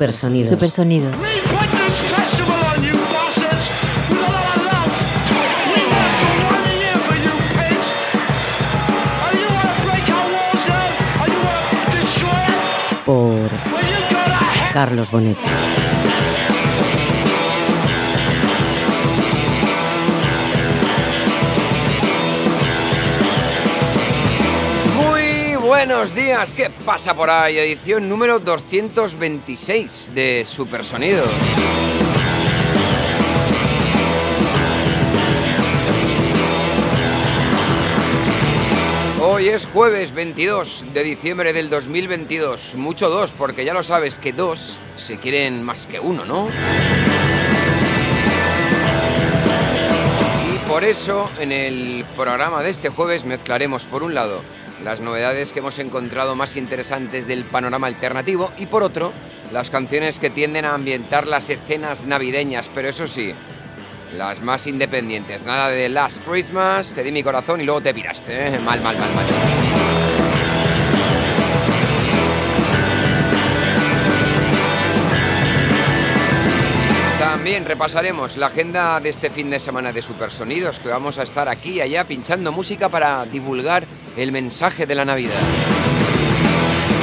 Supersonidos. Supersonidos. Por Carlos Bonet. Buenos días, ¿qué pasa por ahí? Edición número 226 de Supersonidos. Hoy es jueves 22 de diciembre del 2022. Mucho dos, porque ya lo sabes que dos se quieren más que uno, ¿no? Y por eso en el programa de este jueves mezclaremos por un lado las novedades que hemos encontrado más interesantes del panorama alternativo y por otro las canciones que tienden a ambientar las escenas navideñas, pero eso sí, las más independientes. Nada de Last Christmas, te di mi corazón y luego te piraste, ¿eh? Mal, mal, mal, mal. También repasaremos la agenda de este fin de semana de Supersonidos, que vamos a estar aquí y allá pinchando música para divulgar el mensaje de la Navidad.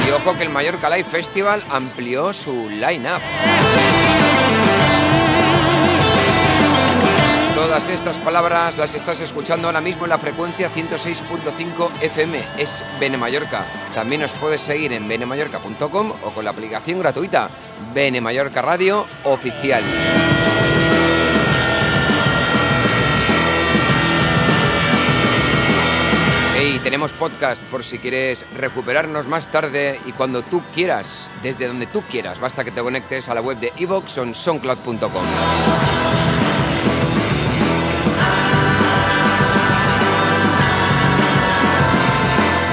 Y ojo que el Mallorca Live Festival amplió su line-up. Todas estas palabras las estás escuchando ahora mismo en la frecuencia 106.5 FM, es Bene Mallorca. También nos puedes seguir en benemallorca.com o con la aplicación gratuita Bene Mallorca Radio Oficial. Tenemos podcast por si quieres recuperarnos más tarde y cuando tú quieras, desde donde tú quieras. Basta que te conectes a la web de iVoox o en soundcloud.com.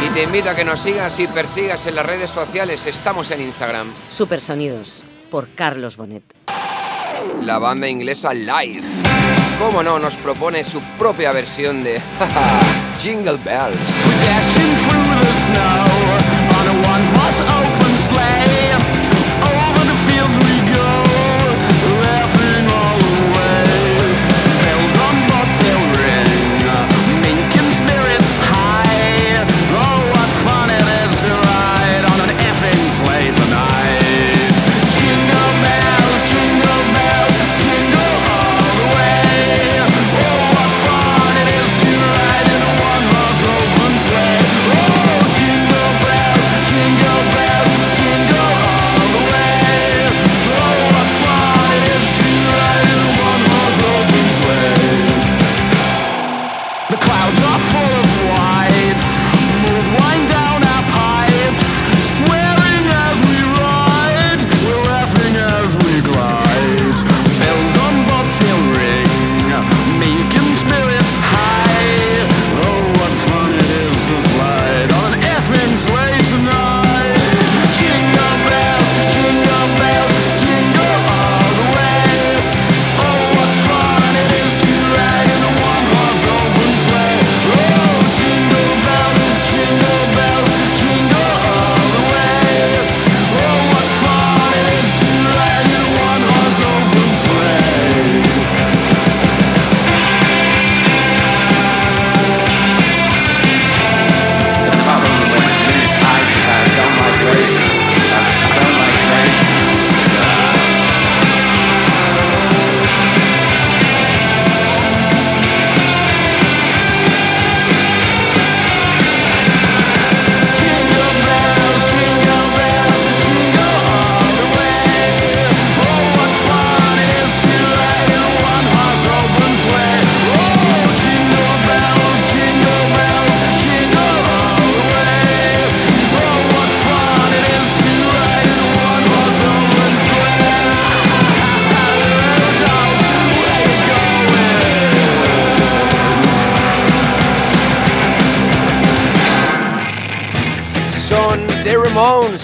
Y te invito a que nos sigas y persigas en las redes sociales. Estamos en Instagram. Supersonidos. Por Carlos Bonet. La banda inglesa Live. Cómo no, nos propone su propia versión de Jingle Bells. We're Dashing through the snow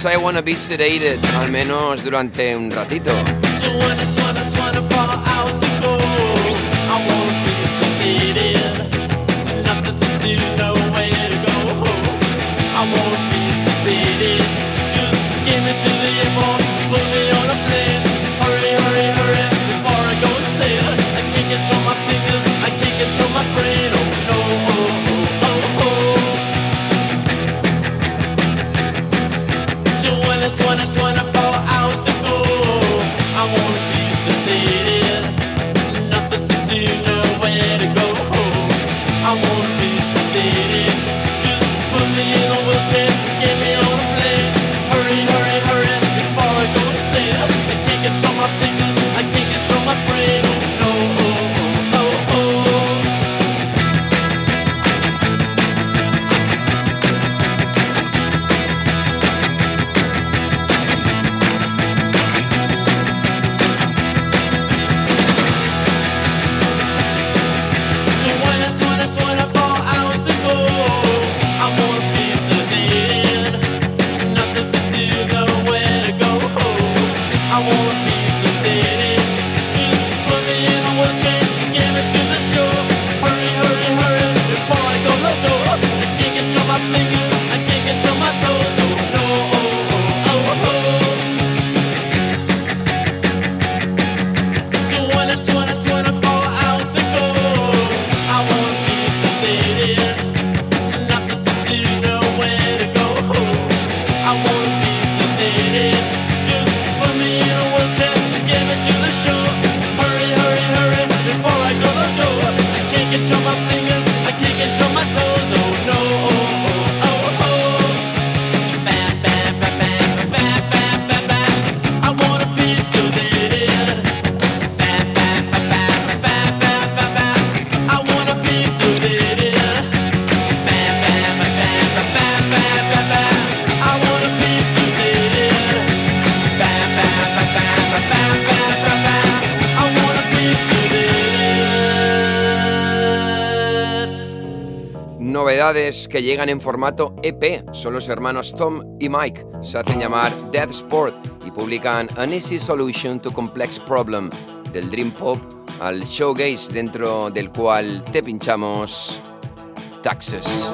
I Wanna Be Sedated, al menos durante un ratito. que llegan en formato EP son los hermanos Tom y Mike. Se hacen llamar Death Sport y publican An Easy Solution to Complex Problem, del Dream Pop al Showcase dentro del cual te pinchamos Taxes.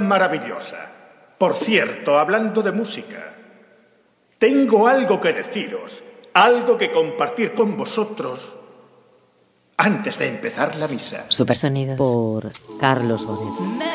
maravillosa. Por cierto, hablando de música, tengo algo que deciros, algo que compartir con vosotros antes de empezar la misa. Supersonidos por Carlos Bonet.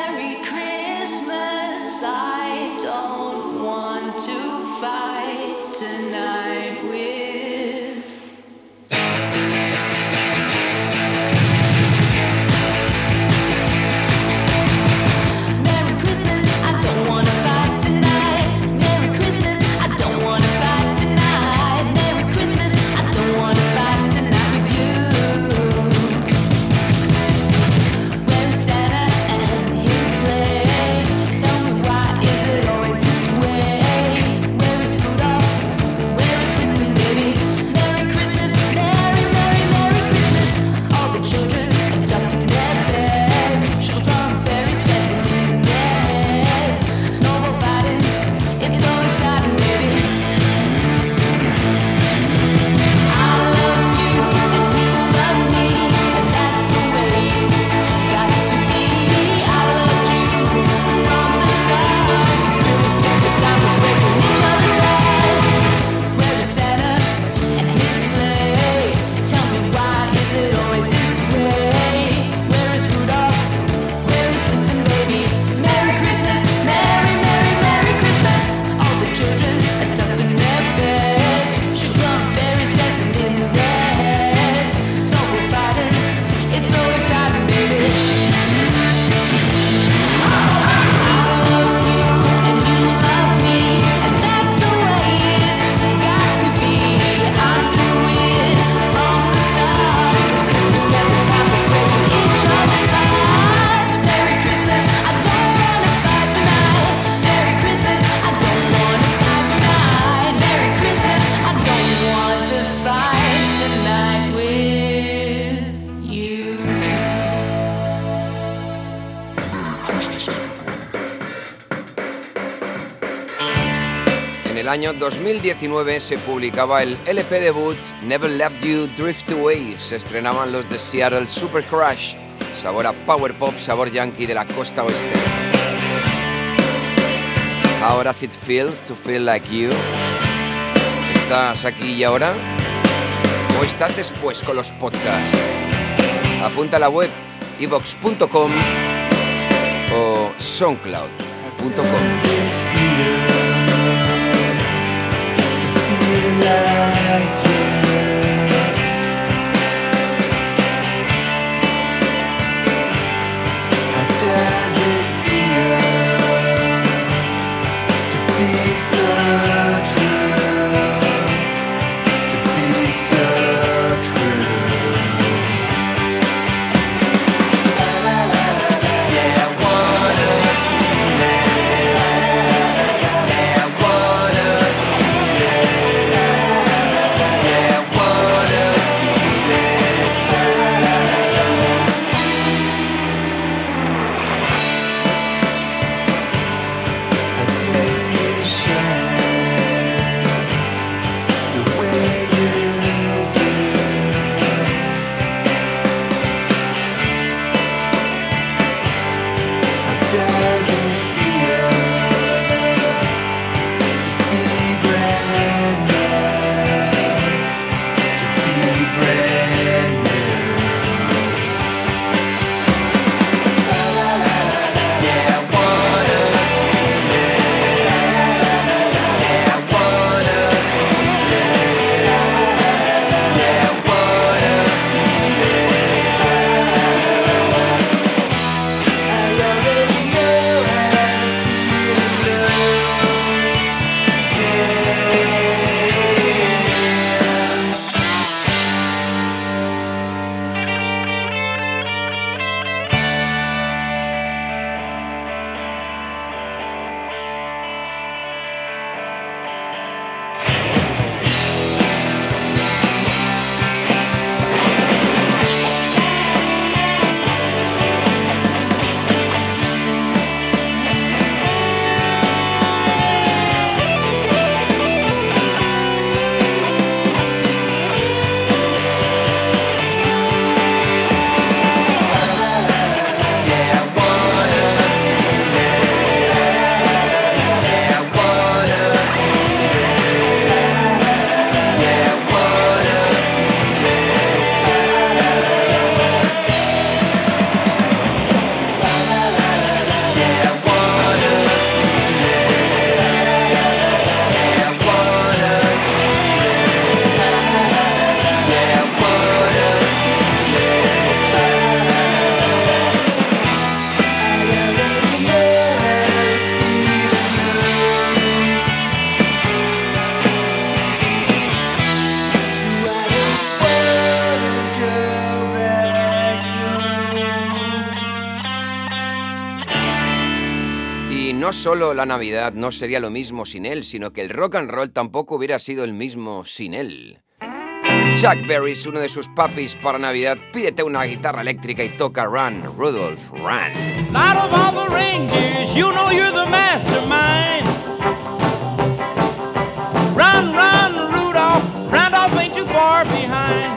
el año 2019 se publicaba el LP debut Never Left You Drift Away. Se estrenaban los de Seattle Super Crash, sabor a power pop, sabor yankee de la costa oeste. How does it feel to feel like you? ¿Estás aquí y ahora? ¿O estás después con los podcasts? Apunta a la web evox.com o soundcloud.com. yeah. Solo la Navidad no sería lo mismo sin él, sino que el rock and roll tampoco hubiera sido el mismo sin él. Chuck Berry es uno de sus papis para Navidad. Pídete una guitarra eléctrica y toca Run, Rudolph, Run. Out of all the you know you're the mastermind. Run, run, Rudolph. Randolph ain't too far behind.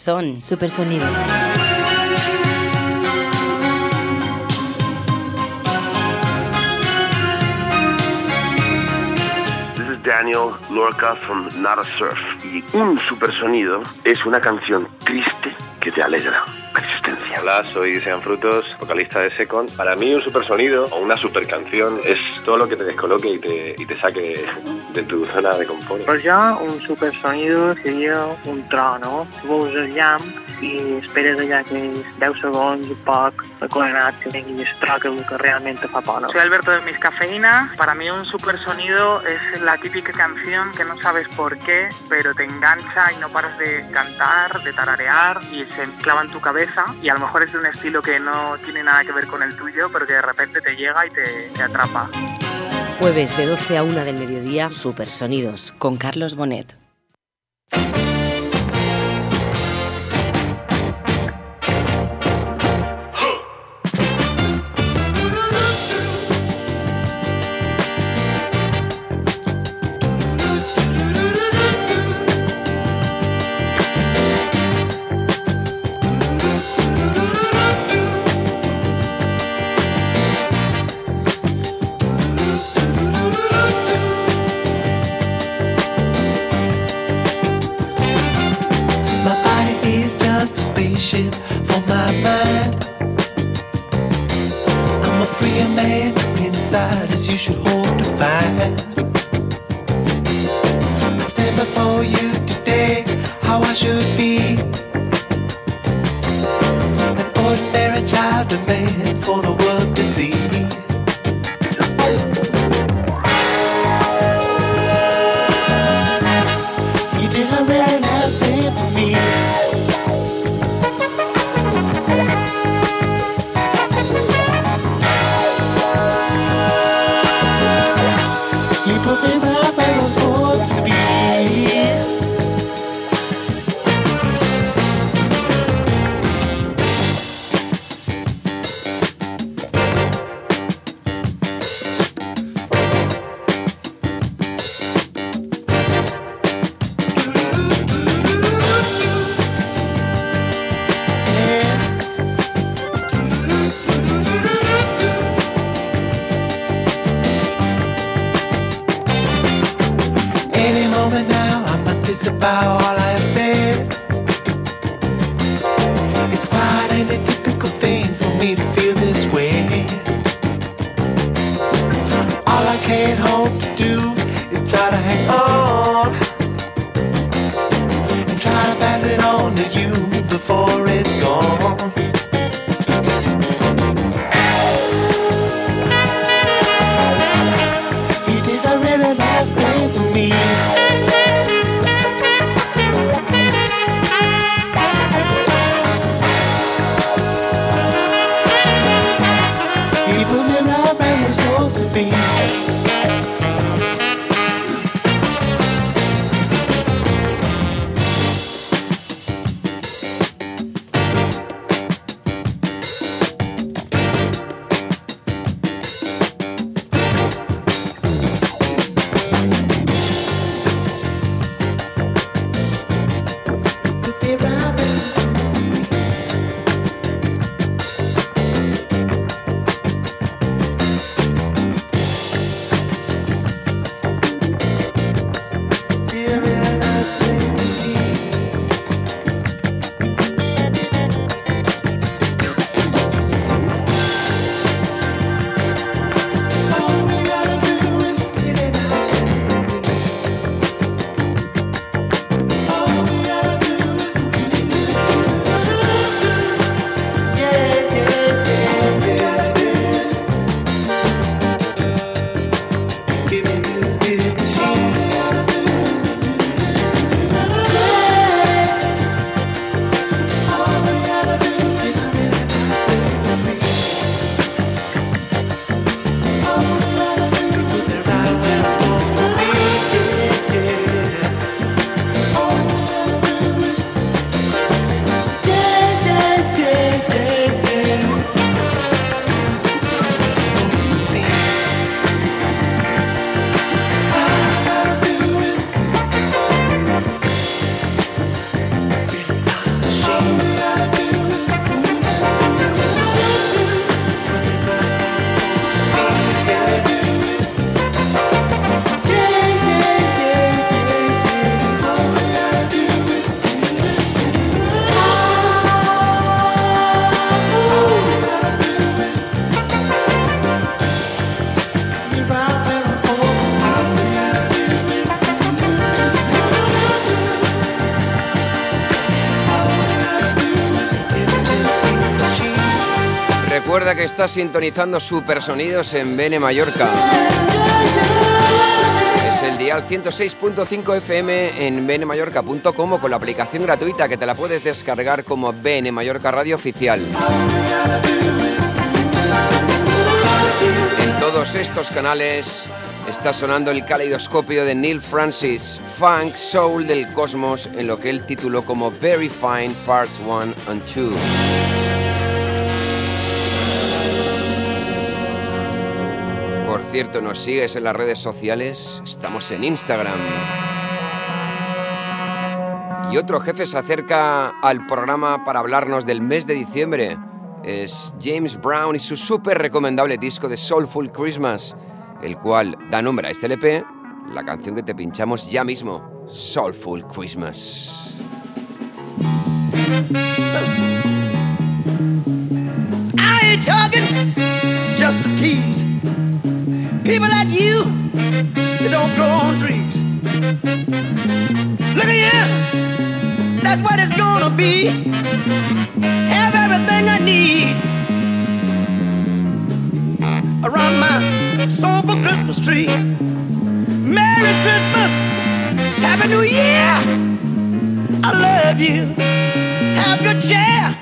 Son Supersonidos. This is Daniel Lorca from Not a Surf. Y un supersonido es una canción triste que te alegra. Hola, soy Sean Frutos, vocalista de Second. Para mí un supersonido o una super canción es todo lo que te descoloque y te, y te saque de tu zona de confort. Per jo, un supersonido seria un tro, no? Veus el i esperes allà aquells 10 segons, un poc, acolanat, que vengui el tro que, que realment te fa por, no? Soy Alberto de Mis Cafeína. Para mí un supersonido es la típica canción que no sabes por qué, pero te engancha y no paras de cantar, de tararear y se clava en tu cabeza y a lo mejor es de un estilo que no tiene nada que ver con el tuyo, pero que de repente te llega y te, te atrapa. jueves de 12 a 1 del mediodía, Supersonidos, con Carlos Bonet. As you should hope to find. I stand before you today, how I should be. Estás sintonizando Supersonidos en Bene Mallorca. Es el dial 106.5 FM en benemallorca.com con la aplicación gratuita que te la puedes descargar como Bene Mallorca Radio Oficial. En todos estos canales está sonando el caleidoscopio de Neil Francis, Funk Soul del Cosmos, en lo que él tituló como Very Fine Parts 1 and 2. Por cierto, nos sigues en las redes sociales, estamos en Instagram. Y otro jefe se acerca al programa para hablarnos del mes de diciembre. Es James Brown y su súper recomendable disco de Soulful Christmas, el cual da nombre a este LP, la canción que te pinchamos ya mismo, Soulful Christmas. Talking just tease. People like you, they don't grow on trees. Look at you, that's what it's gonna be. Have everything I need around my sober Christmas tree. Merry Christmas, Happy New Year. I love you. Have good cheer.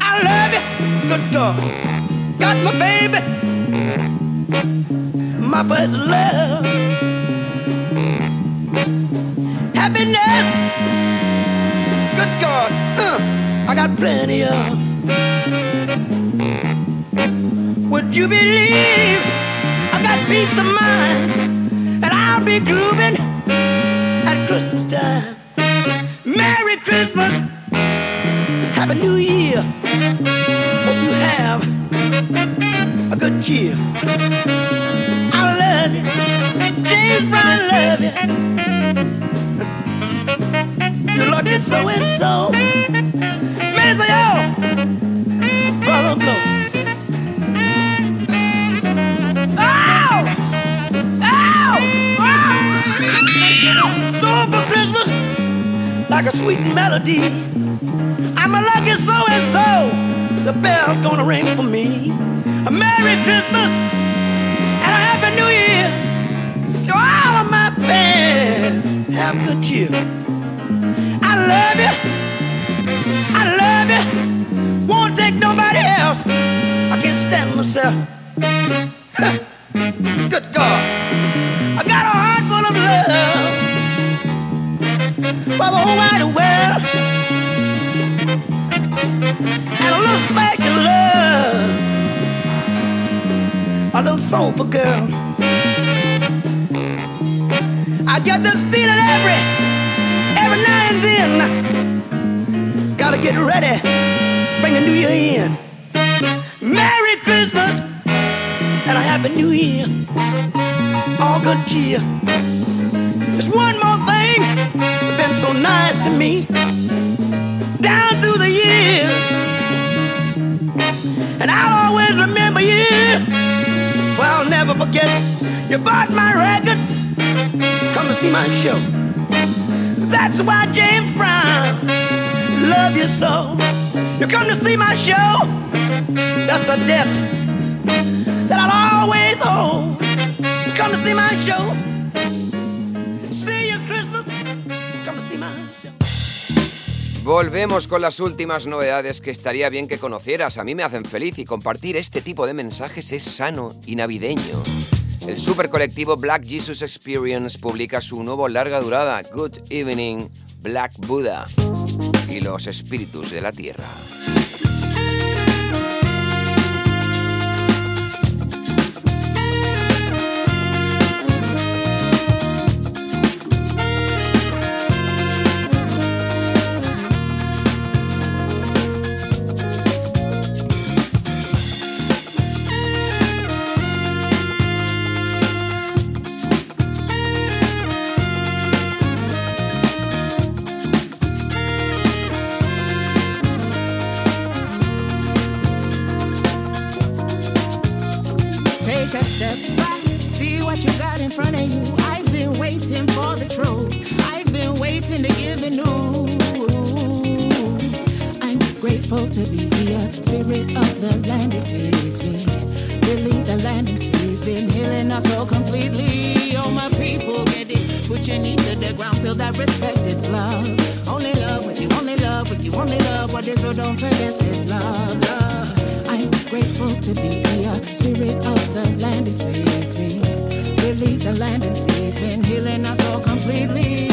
I love you, good God. Got my baby, my first love. Happiness, good God, uh, I got plenty of. Would you believe I got peace of mind and I'll be grooving at Christmas time? Merry Christmas, Happy New Year. Hope you have a good cheer. I love you, James Brown, love you. lucky so and so. Mister yo, brother blow. Ow! Ow! Ow! So for Christmas, like a sweet melody. I'm a lucky so and so. The bell's gonna ring for me. A Merry Christmas and a Happy New Year to all of my fans. Have good cheer. I love you. I love you. Won't take nobody else. I can't stand myself. Good God. I got a heart full of love for the whole wide Soulful girl. I get this feeling every, every now and then. Gotta get ready, bring the new year in. Merry Christmas and a Happy New Year. All good cheer. There's one more thing that's been so nice to me. Down through the years. Never forget you bought my records. Come to see my show. That's why James Brown love you so. You come to see my show. That's a debt that I'll always owe. You come to see my show. Volvemos con las últimas novedades que estaría bien que conocieras. A mí me hacen feliz y compartir este tipo de mensajes es sano y navideño. El super colectivo Black Jesus Experience publica su nuevo larga durada, Good Evening, Black Buddha y los espíritus de la tierra. Front of you. I've been waiting for the truth. I've been waiting to give the news. I'm grateful to be here. Spirit of the land, it feeds me. Really, the land and sea's been healing us so completely. Oh, my people, get it. Put your knee to the ground, feel that respect, it's love. Only love with you, only love with you, only love what is, so don't forget this love, love. I'm grateful to be here. Spirit of the land, it feeds me. Really, the land and sea's been healing us all completely.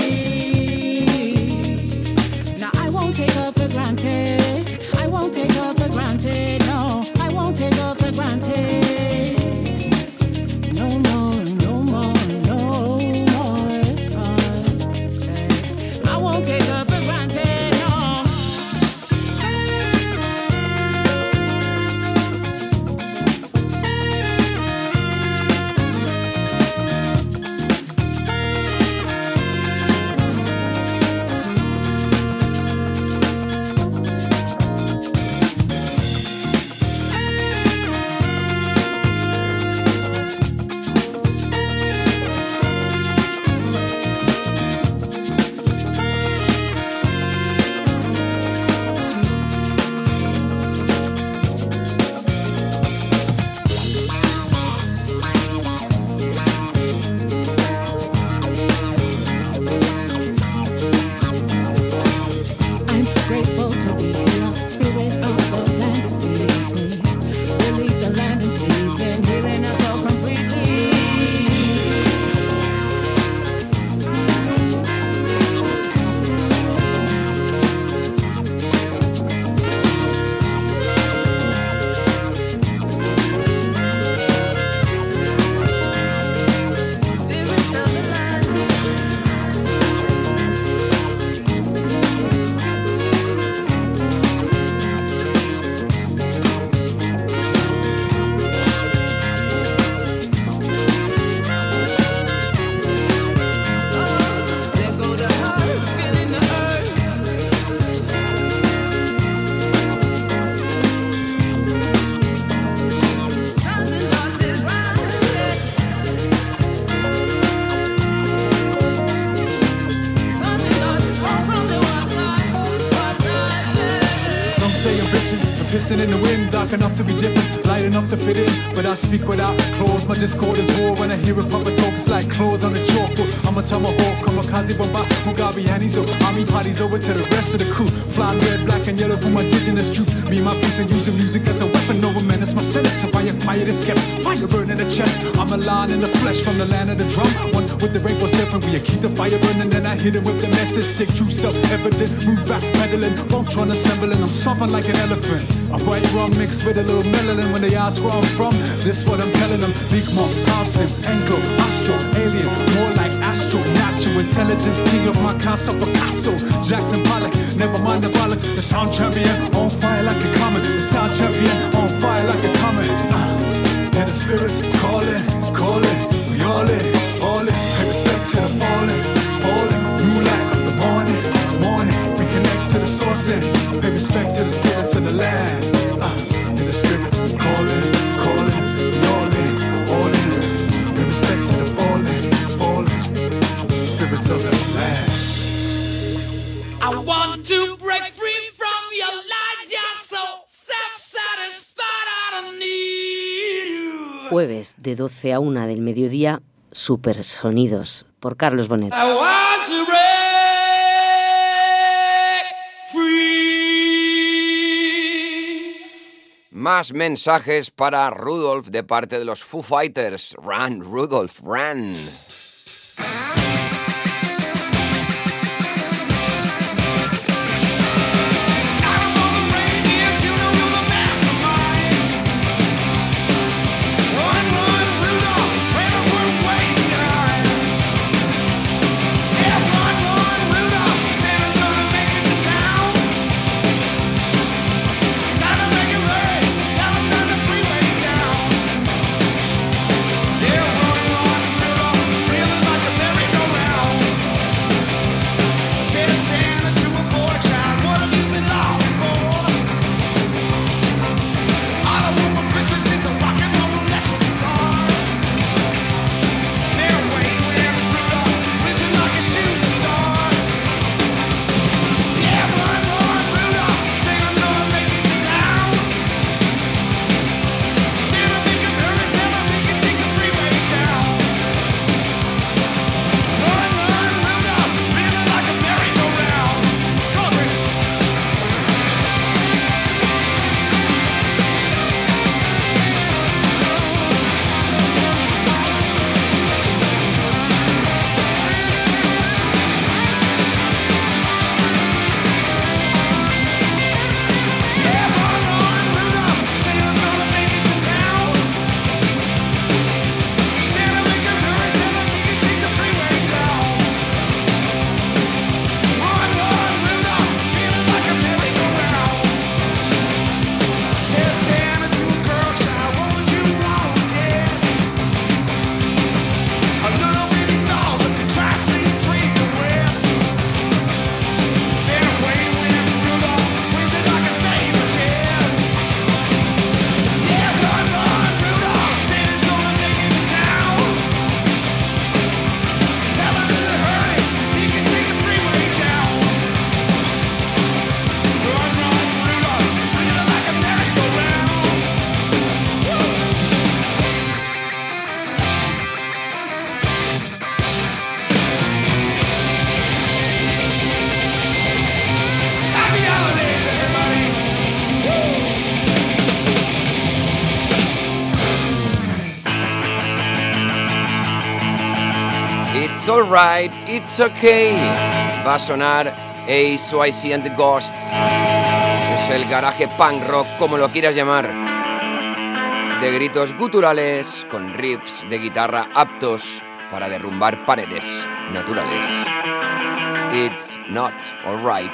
Now, I won't take her for granted. I won't take her for granted. No, I won't take her for granted. Speak without claws, my discord is war. When I hear a puppet talk, it's like claws on a chalkboard. I'm a tomahawk, kamikaze bomba, Mugabe Hannies, so army parties over to the rest of the crew. Fly red, black, and yellow from indigenous troops. Me, my peace, and using music as a weapon over men. menace. My sentence, if I acquire this kept fire burning the chest. I'm a lion in the flesh from the land of the drum. One with the rainbow serpent, we keep the fire burning, then I hit it with the message. Stick true self evident, move back pedaling, Voltron assembling. I'm stomping like an elephant. A white rum mixed with a little melanin when they ask where I'm from. This what I'm telling them. Big Mom, Hobson, Anglo, Astro, Alien, more like Natural intelligence, king of my castle, Picasso, Jackson Pollock. Never mind the bollocks. The sound champion on fire like a comet. The sound champion de 12 a 1 del mediodía, Supersonidos, por Carlos Bonet. I want to break free. Más mensajes para Rudolf de parte de los Foo Fighters. Run, Rudolf, run. It's okay. Va a sonar Ace Swayze and the Ghost. Es el garaje punk rock, como lo quieras llamar. De gritos guturales con riffs de guitarra aptos para derrumbar paredes naturales. It's not alright.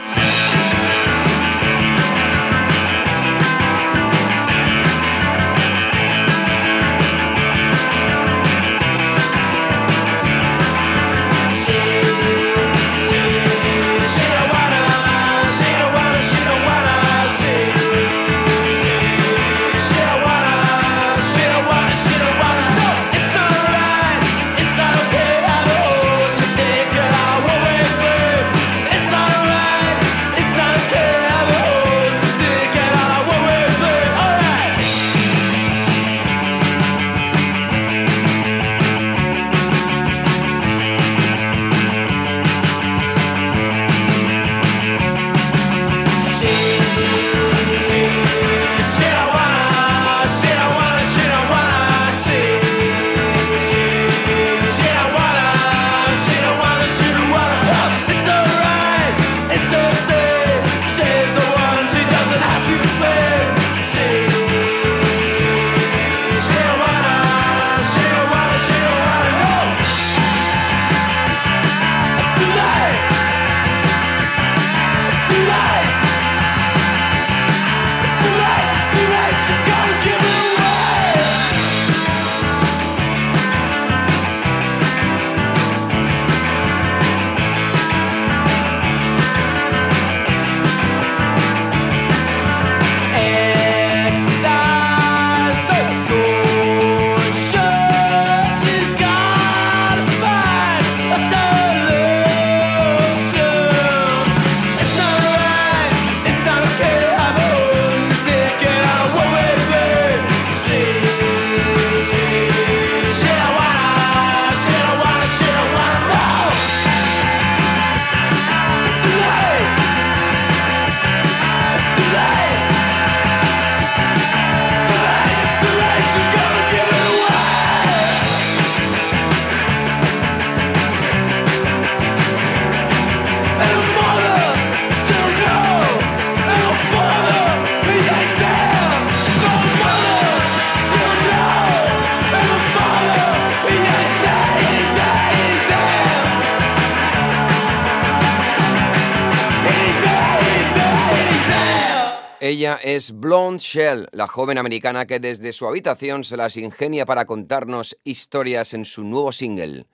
Ella es Blonde Shell, la joven americana que desde su habitación se las ingenia para contarnos historias en su nuevo single.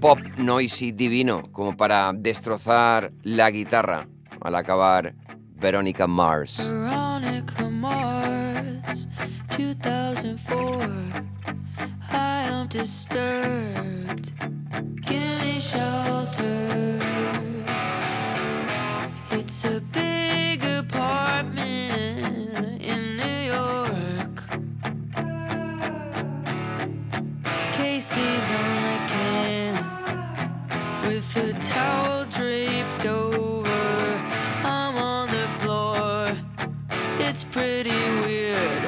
Pop noisy divino, como para destrozar la guitarra al acabar Veronica Mars. Veronica Mars, 2004. I am disturbed. Give me shelter. It's a big apartment in New York. Casey's on the can with a towel draped over. I'm on the floor. It's pretty weird.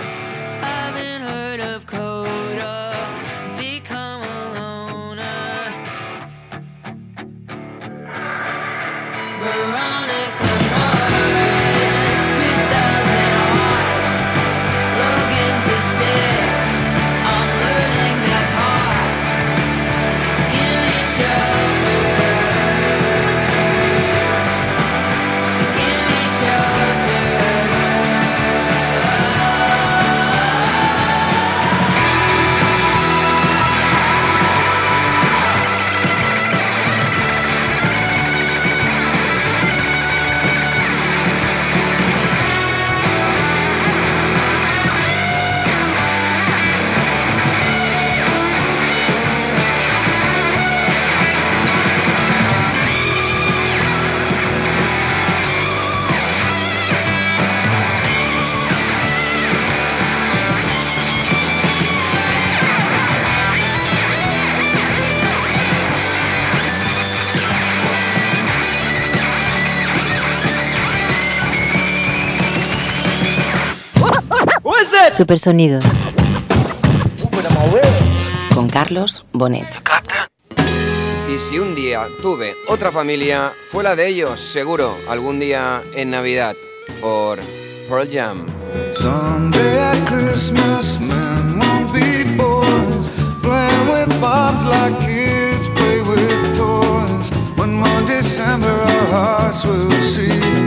Supersonidos. Con Carlos Bonet. Y si un día tuve otra familia, fue la de ellos, seguro, algún día en Navidad, por Pearl Jam. Someday at Christmas, men won't be boys, playing with bombs like kids play with toys. One more December, our hearts will see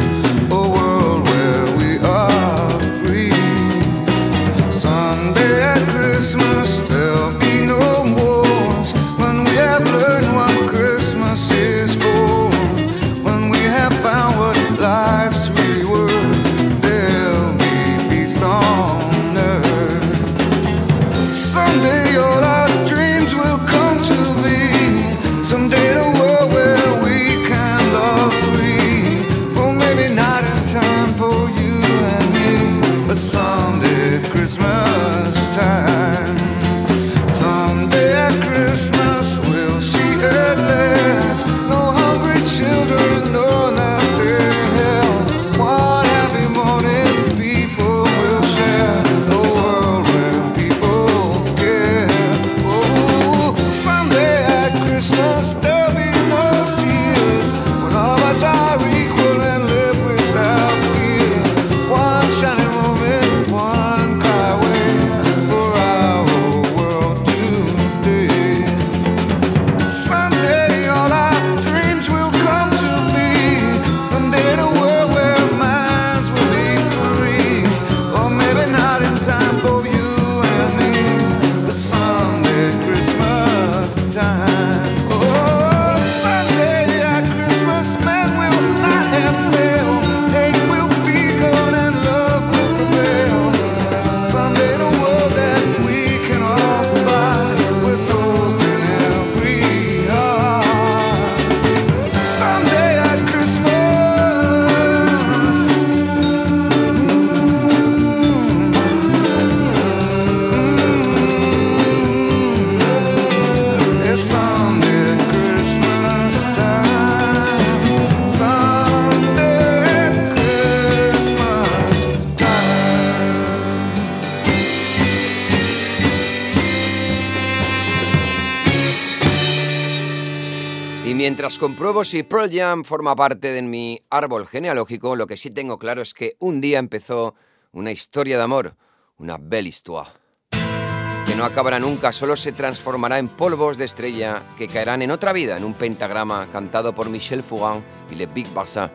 mientras compruebo si Pearl Jam forma parte de mi árbol genealógico, lo que sí tengo claro es que un día empezó una historia de amor, una belle histoire, que no acabará nunca, solo se transformará en polvos de estrella que caerán en otra vida, en un pentagrama cantado por Michel Fugain y Le Big Barça,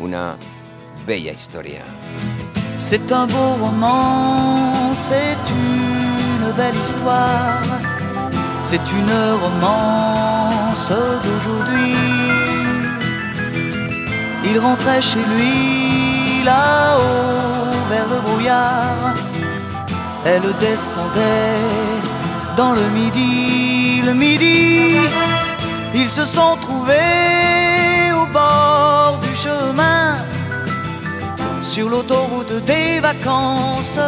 una bella historia. C'est un beau roman, c'est une belle histoire, c'est une romance d'aujourd'hui. Il rentrait chez lui là-haut vers le brouillard, elle descendait dans le midi, le midi. Ils se sont trouvés au bord du chemin sur l'autoroute des vacances.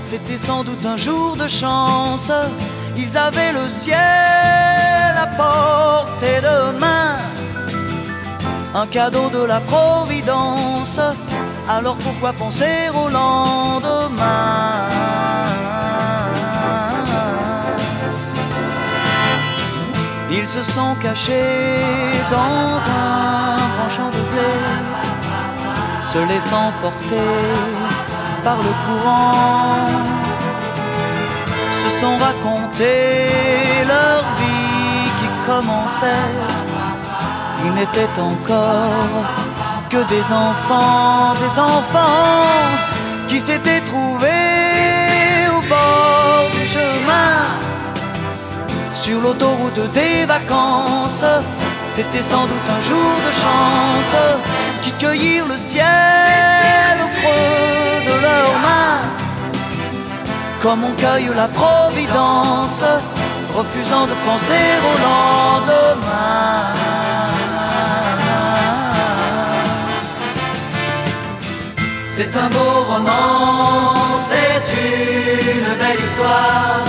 C'était sans doute un jour de chance. Ils avaient le ciel à portée de main. Un cadeau de la Providence. Alors pourquoi penser au lendemain? Ils se sont cachés dans un grand champ de blé se laissant porter par le courant, sont racontés leur vie qui commençait. Ils n'étaient encore que des enfants, des enfants qui s'étaient trouvés au bord du chemin, sur l'autoroute des vacances. C'était sans doute un jour de chance qui cueillirent le ciel au creux de leurs mains, comme on cueille la providence, refusant de penser au lendemain. C'est un beau roman, c'est une belle histoire,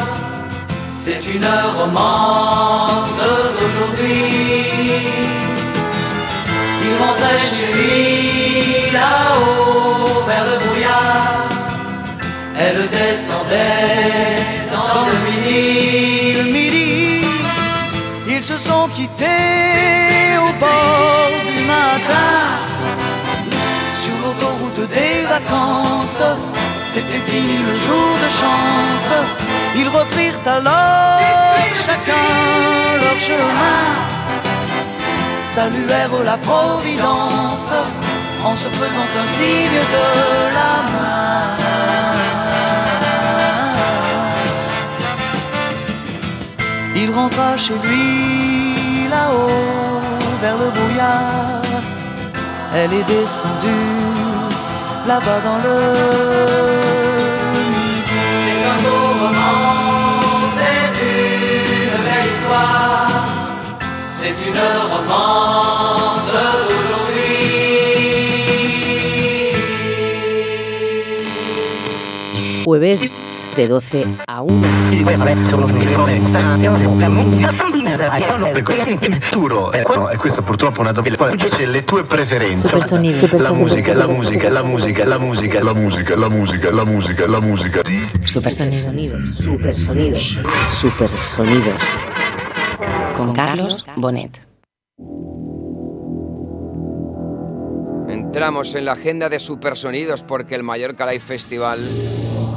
c'est une romance d'aujourd'hui. Il rentrait chez lui là-haut vers le brouillard. Elle descendait dans le midi, le midi. Ils se sont quittés au bord du matin sur l'autoroute des vacances. C'était fini le jour de chance. Ils reprirent alors chacun leur chemin saluèrent la Providence en se faisant un signe de la main. Il rentra chez lui là-haut vers le brouillard. Elle est descendue là-bas dans le. C'est un beau roman, c'est une belle histoire. C'est une romance d'aujourd'hui. Jueves de 12 a 1. Turo, eh, no, questo purtroppo è una doppia. Poi c'è le tue preferenze. Supersonido. La musica, la musica, la musica, la musica, la musica, la musica, la musica, la musica. Supersonidos. Supersonidos. Supersonidos. Con Carlos Bonet. Entramos en la agenda de Supersonidos porque el Mallorca Live Festival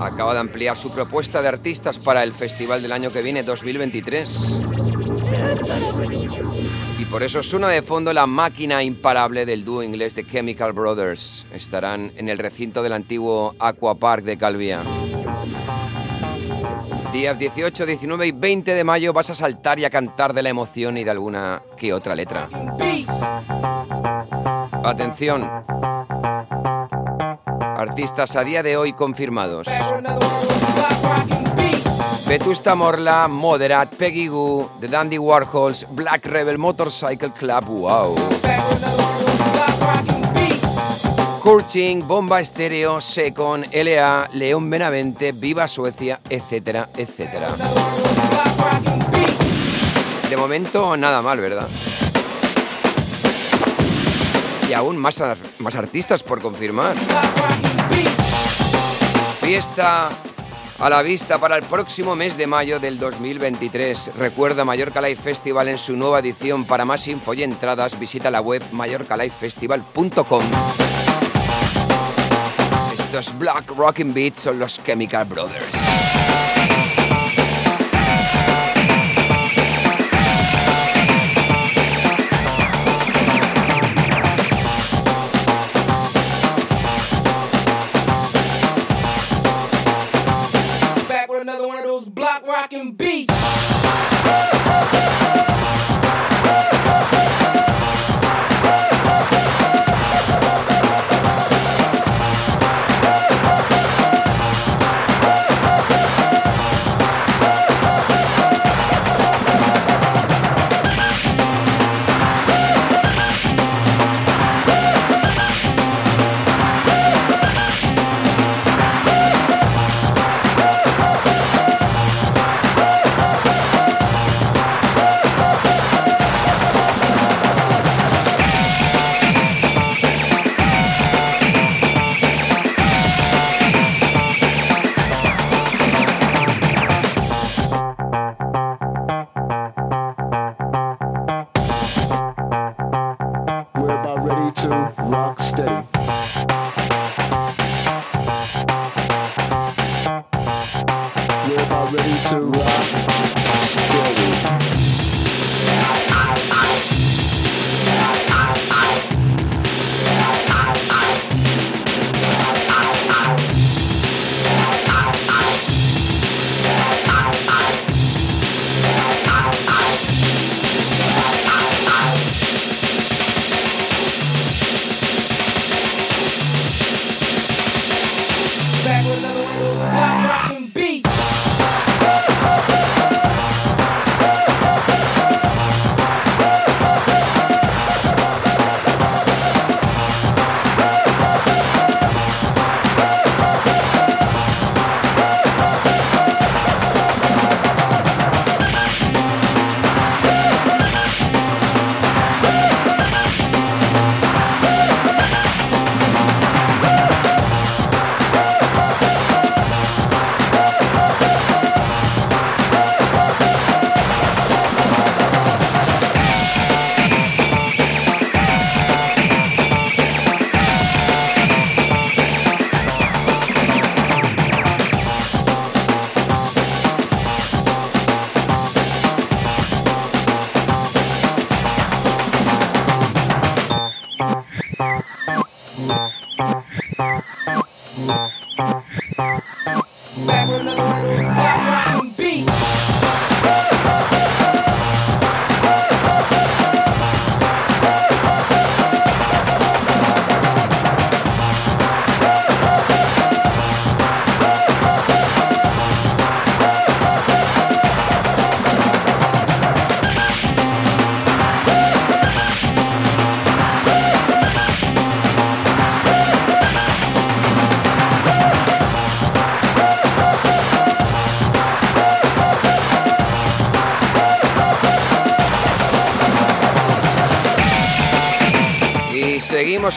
acaba de ampliar su propuesta de artistas para el festival del año que viene, 2023. Y por eso suena de fondo la máquina imparable del dúo inglés de Chemical Brothers. Estarán en el recinto del antiguo Aqua Park de Calvia. Días 18, 19 y 20 de mayo vas a saltar y a cantar de la emoción y de alguna que otra letra. Atención. Artistas a día de hoy confirmados. Vetusta Morla, Moderat, Peggy Goo, The Dandy Warhols, Black Rebel Motorcycle Club, wow. Kurching, Bomba Estéreo, Secon, LA, León Benavente, Viva Suecia, etcétera, etcétera. De momento nada mal, ¿verdad? Y aún más, más artistas por confirmar. Fiesta a la vista para el próximo mes de mayo del 2023. Recuerda Mallorca Live Festival en su nueva edición. Para más info y entradas visita la web mallorcalivefestival.com. Estos Black Rocking Beats son los Chemical Brothers.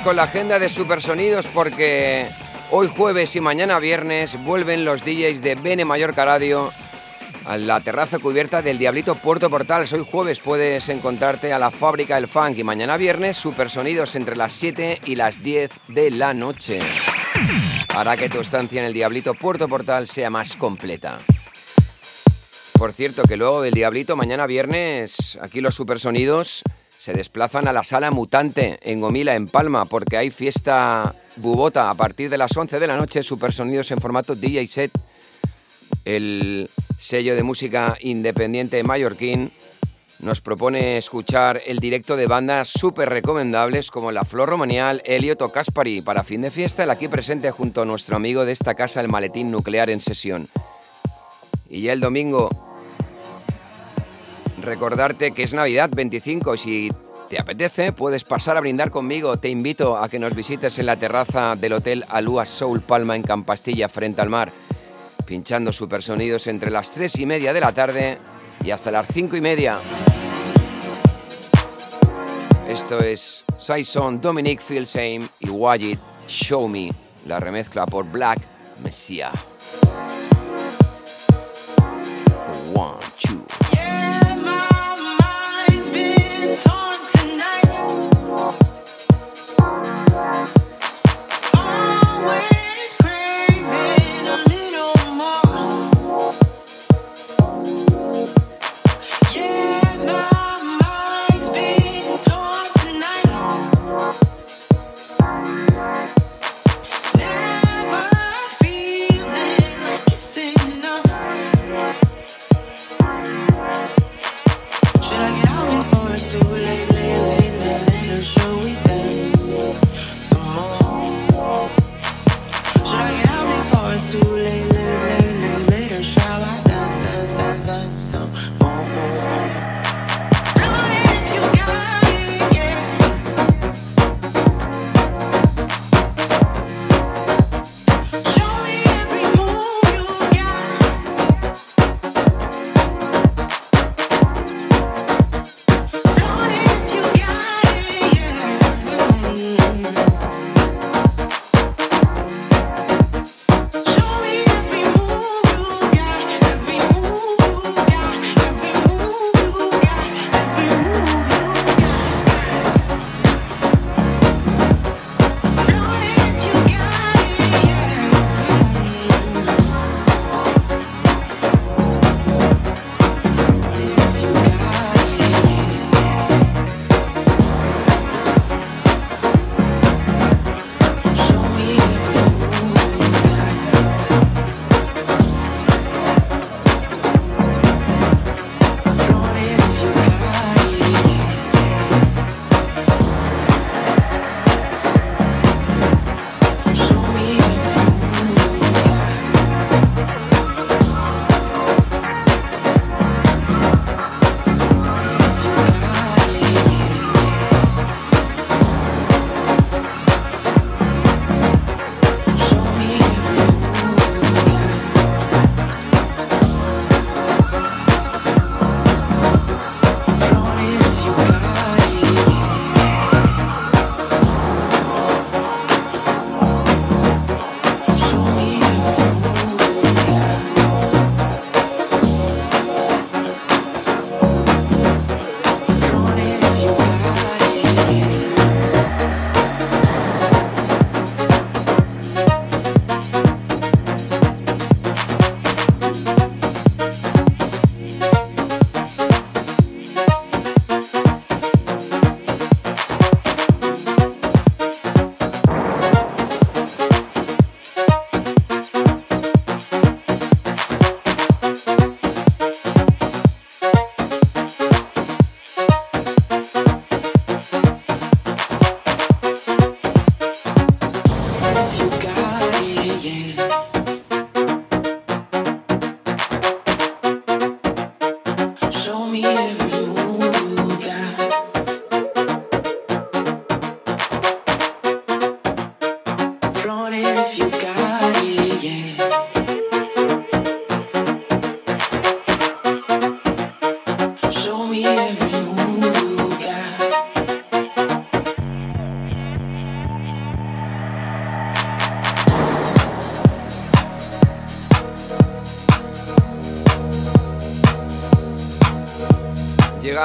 Con la agenda de Supersonidos porque hoy jueves y mañana viernes vuelven los DJs de Bene Mallorca Radio a la terraza cubierta del Diablito Puerto Portal. Hoy jueves puedes encontrarte a la fábrica del funk y mañana viernes Supersonidos entre las 7 y las 10 de la noche. Hará que tu estancia en el Diablito Puerto Portal sea más completa. Por cierto, que luego del Diablito, mañana viernes, aquí los Supersonidos se desplazan a la Sala Mutante en Gomila, en Palma, porque hay fiesta bubota a partir de las 11 de la noche, Supersonidos en formato DJ set. El sello de música independiente mallorquín nos propone escuchar el directo de bandas súper recomendables como La Flor Romanial, Elliot o Caspari. Para fin de fiesta, el aquí presente junto a nuestro amigo de esta casa, el Maletín Nuclear en sesión. Y ya el domingo, recordarte que es Navidad 25 y si te apetece puedes pasar a brindar conmigo. Te invito a que nos visites en la terraza del Hotel Alúa Soul Palma en Campastilla frente al mar, pinchando supersonidos entre las 3 y media de la tarde y hasta las 5 y media. Esto es Saison, Dominic Filsheim y Wajid Show Me, la remezcla por Black Messiah. One,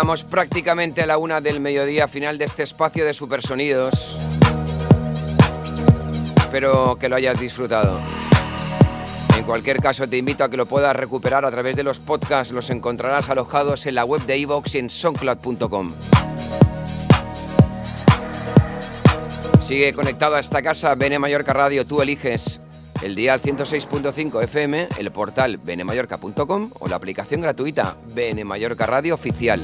Llegamos prácticamente a la una del mediodía final de este espacio de supersonidos. Espero que lo hayas disfrutado. En cualquier caso, te invito a que lo puedas recuperar a través de los podcasts. Los encontrarás alojados en la web de iVoox y en soundcloud.com. Sigue conectado a esta casa, Bene Mallorca Radio. Tú eliges el dial 106.5 FM, el portal benemallorca.com o la aplicación gratuita Bene Mallorca Radio Oficial.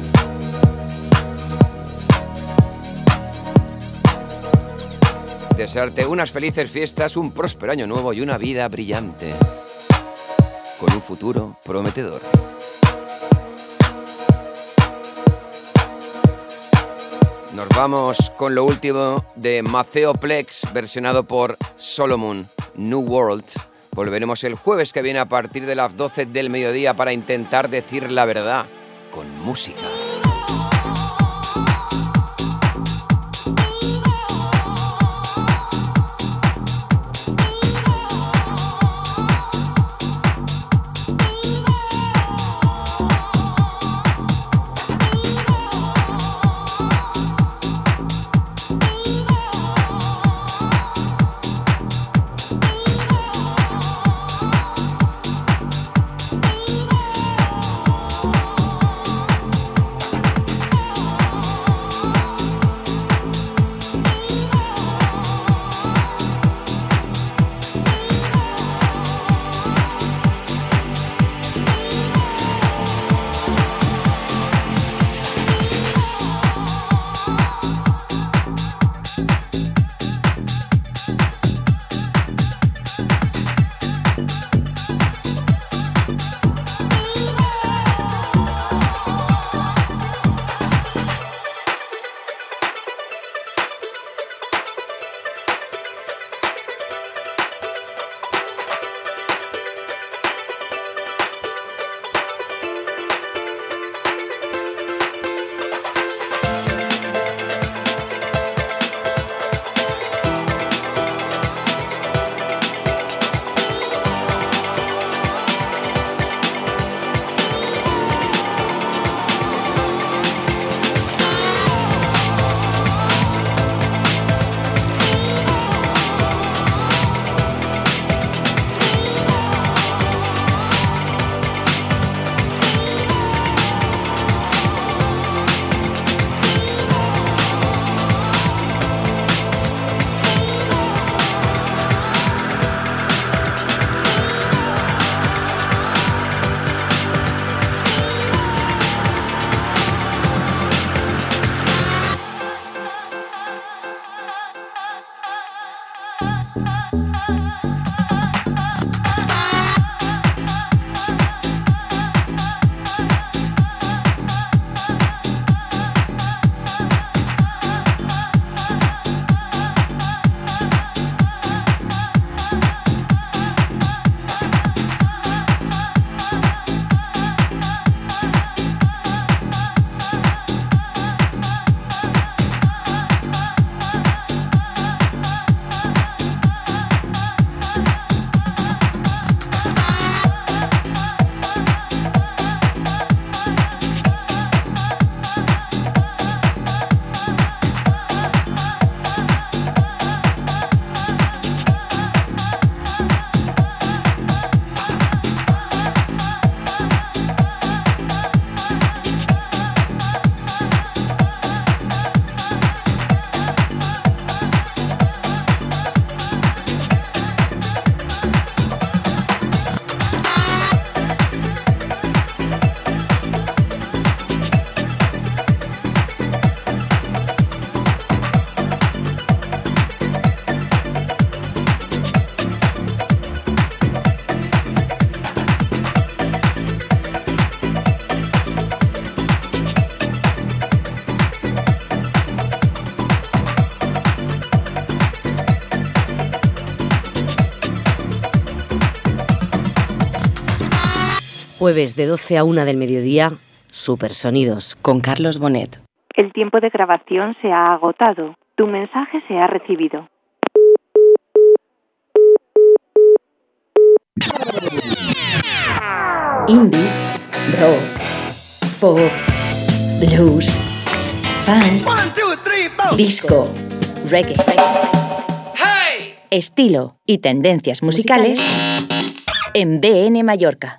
Desearte unas felices fiestas, un próspero año nuevo y una vida brillante. Con un futuro prometedor. Nos vamos con lo último de Maceo Plex, versionado por Solomon, New World. Volveremos el jueves que viene a partir de las 12 del mediodía para intentar decir la verdad con música. Jueves de 12 a 1 del mediodía, Supersonidos con Carlos Bonet. El tiempo de grabación se ha agotado. Tu mensaje se ha recibido. Indie, rock, pop, blues, funk, disco, reggae, estilo y tendencias musicales en BN Mallorca.